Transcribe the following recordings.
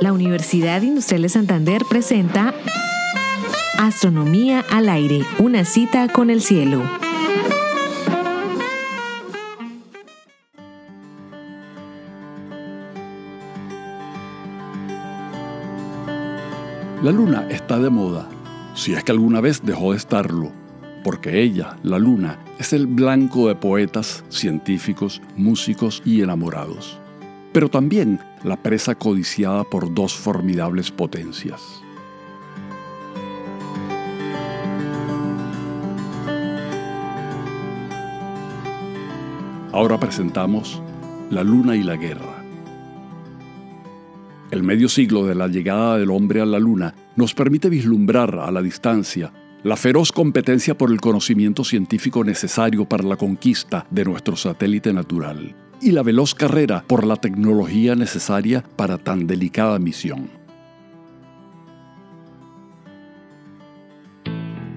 La Universidad Industrial de Santander presenta Astronomía al aire, una cita con el cielo. La luna está de moda, si es que alguna vez dejó de estarlo, porque ella, la luna, es el blanco de poetas, científicos, músicos y enamorados, pero también la presa codiciada por dos formidables potencias. Ahora presentamos La Luna y la Guerra. El medio siglo de la llegada del hombre a la Luna nos permite vislumbrar a la distancia la feroz competencia por el conocimiento científico necesario para la conquista de nuestro satélite natural y la veloz carrera por la tecnología necesaria para tan delicada misión.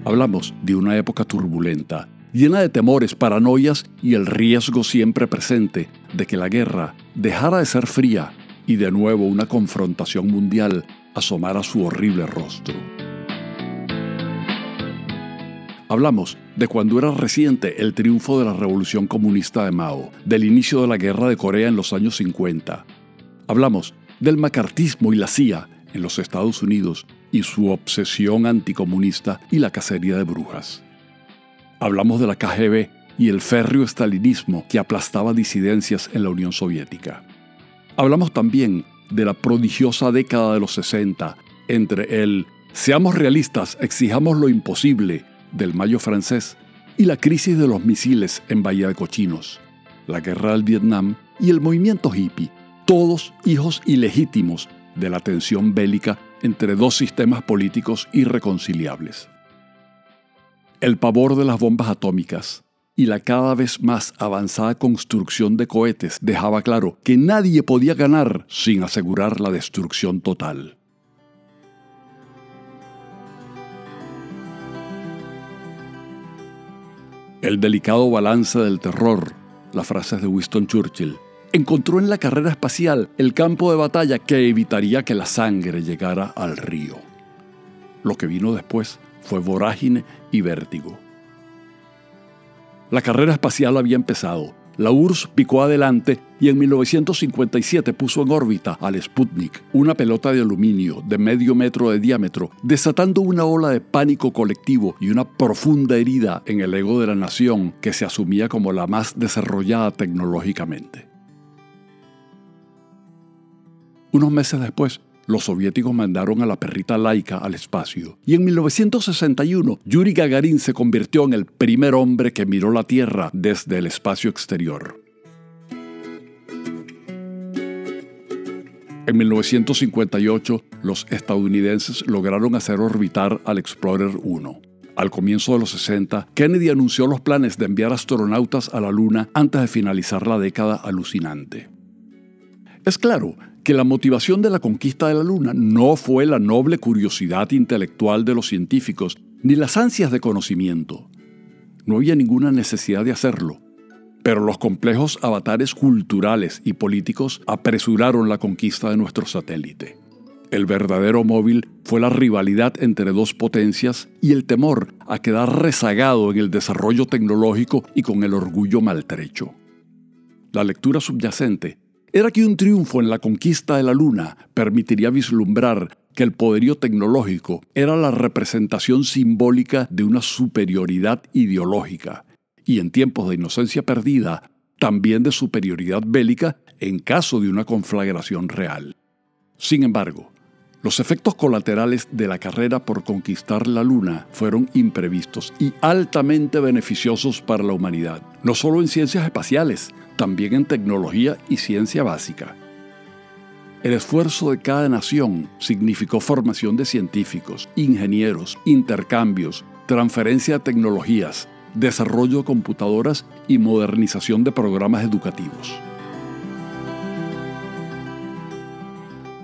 Hablamos de una época turbulenta llena de temores, paranoias y el riesgo siempre presente de que la guerra dejara de ser fría y de nuevo una confrontación mundial asomara su horrible rostro. Hablamos de cuando era reciente el triunfo de la revolución comunista de Mao, del inicio de la guerra de Corea en los años 50. Hablamos del macartismo y la CIA en los Estados Unidos y su obsesión anticomunista y la cacería de brujas. Hablamos de la KGB y el férreo estalinismo que aplastaba disidencias en la Unión Soviética. Hablamos también de la prodigiosa década de los 60, entre el seamos realistas, exijamos lo imposible del Mayo francés y la crisis de los misiles en Bahía de Cochinos, la guerra del Vietnam y el movimiento hippie, todos hijos ilegítimos de la tensión bélica entre dos sistemas políticos irreconciliables el pavor de las bombas atómicas y la cada vez más avanzada construcción de cohetes dejaba claro que nadie podía ganar sin asegurar la destrucción total. El delicado balance del terror, las frases de Winston Churchill, encontró en la carrera espacial el campo de batalla que evitaría que la sangre llegara al río. Lo que vino después fue vorágine y vértigo. La carrera espacial había empezado. La URSS picó adelante y en 1957 puso en órbita al Sputnik, una pelota de aluminio de medio metro de diámetro, desatando una ola de pánico colectivo y una profunda herida en el ego de la nación que se asumía como la más desarrollada tecnológicamente. Unos meses después, los soviéticos mandaron a la perrita laica al espacio. Y en 1961, Yuri Gagarin se convirtió en el primer hombre que miró la Tierra desde el espacio exterior. En 1958, los estadounidenses lograron hacer orbitar al Explorer 1. Al comienzo de los 60, Kennedy anunció los planes de enviar astronautas a la Luna antes de finalizar la década alucinante. Es claro que la motivación de la conquista de la Luna no fue la noble curiosidad intelectual de los científicos ni las ansias de conocimiento. No había ninguna necesidad de hacerlo. Pero los complejos avatares culturales y políticos apresuraron la conquista de nuestro satélite. El verdadero móvil fue la rivalidad entre dos potencias y el temor a quedar rezagado en el desarrollo tecnológico y con el orgullo maltrecho. La lectura subyacente era que un triunfo en la conquista de la Luna permitiría vislumbrar que el poderío tecnológico era la representación simbólica de una superioridad ideológica y en tiempos de inocencia perdida, también de superioridad bélica en caso de una conflagración real. Sin embargo, los efectos colaterales de la carrera por conquistar la Luna fueron imprevistos y altamente beneficiosos para la humanidad, no solo en ciencias espaciales, también en tecnología y ciencia básica. El esfuerzo de cada nación significó formación de científicos, ingenieros, intercambios, transferencia de tecnologías, desarrollo de computadoras y modernización de programas educativos.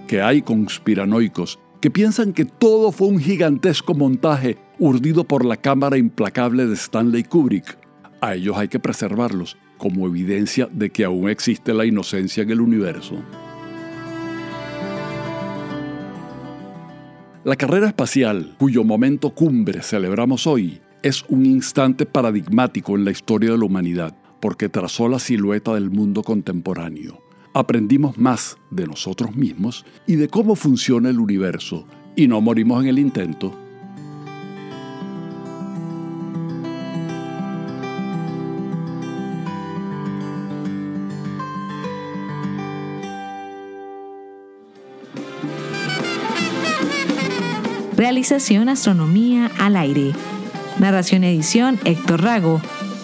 Que hay conspiranoicos que piensan que todo fue un gigantesco montaje urdido por la cámara implacable de Stanley Kubrick. A ellos hay que preservarlos como evidencia de que aún existe la inocencia en el universo. La carrera espacial, cuyo momento cumbre celebramos hoy, es un instante paradigmático en la historia de la humanidad, porque trazó la silueta del mundo contemporáneo. Aprendimos más de nosotros mismos y de cómo funciona el universo, y no morimos en el intento. Realización Astronomía al aire. Narración edición Héctor Rago.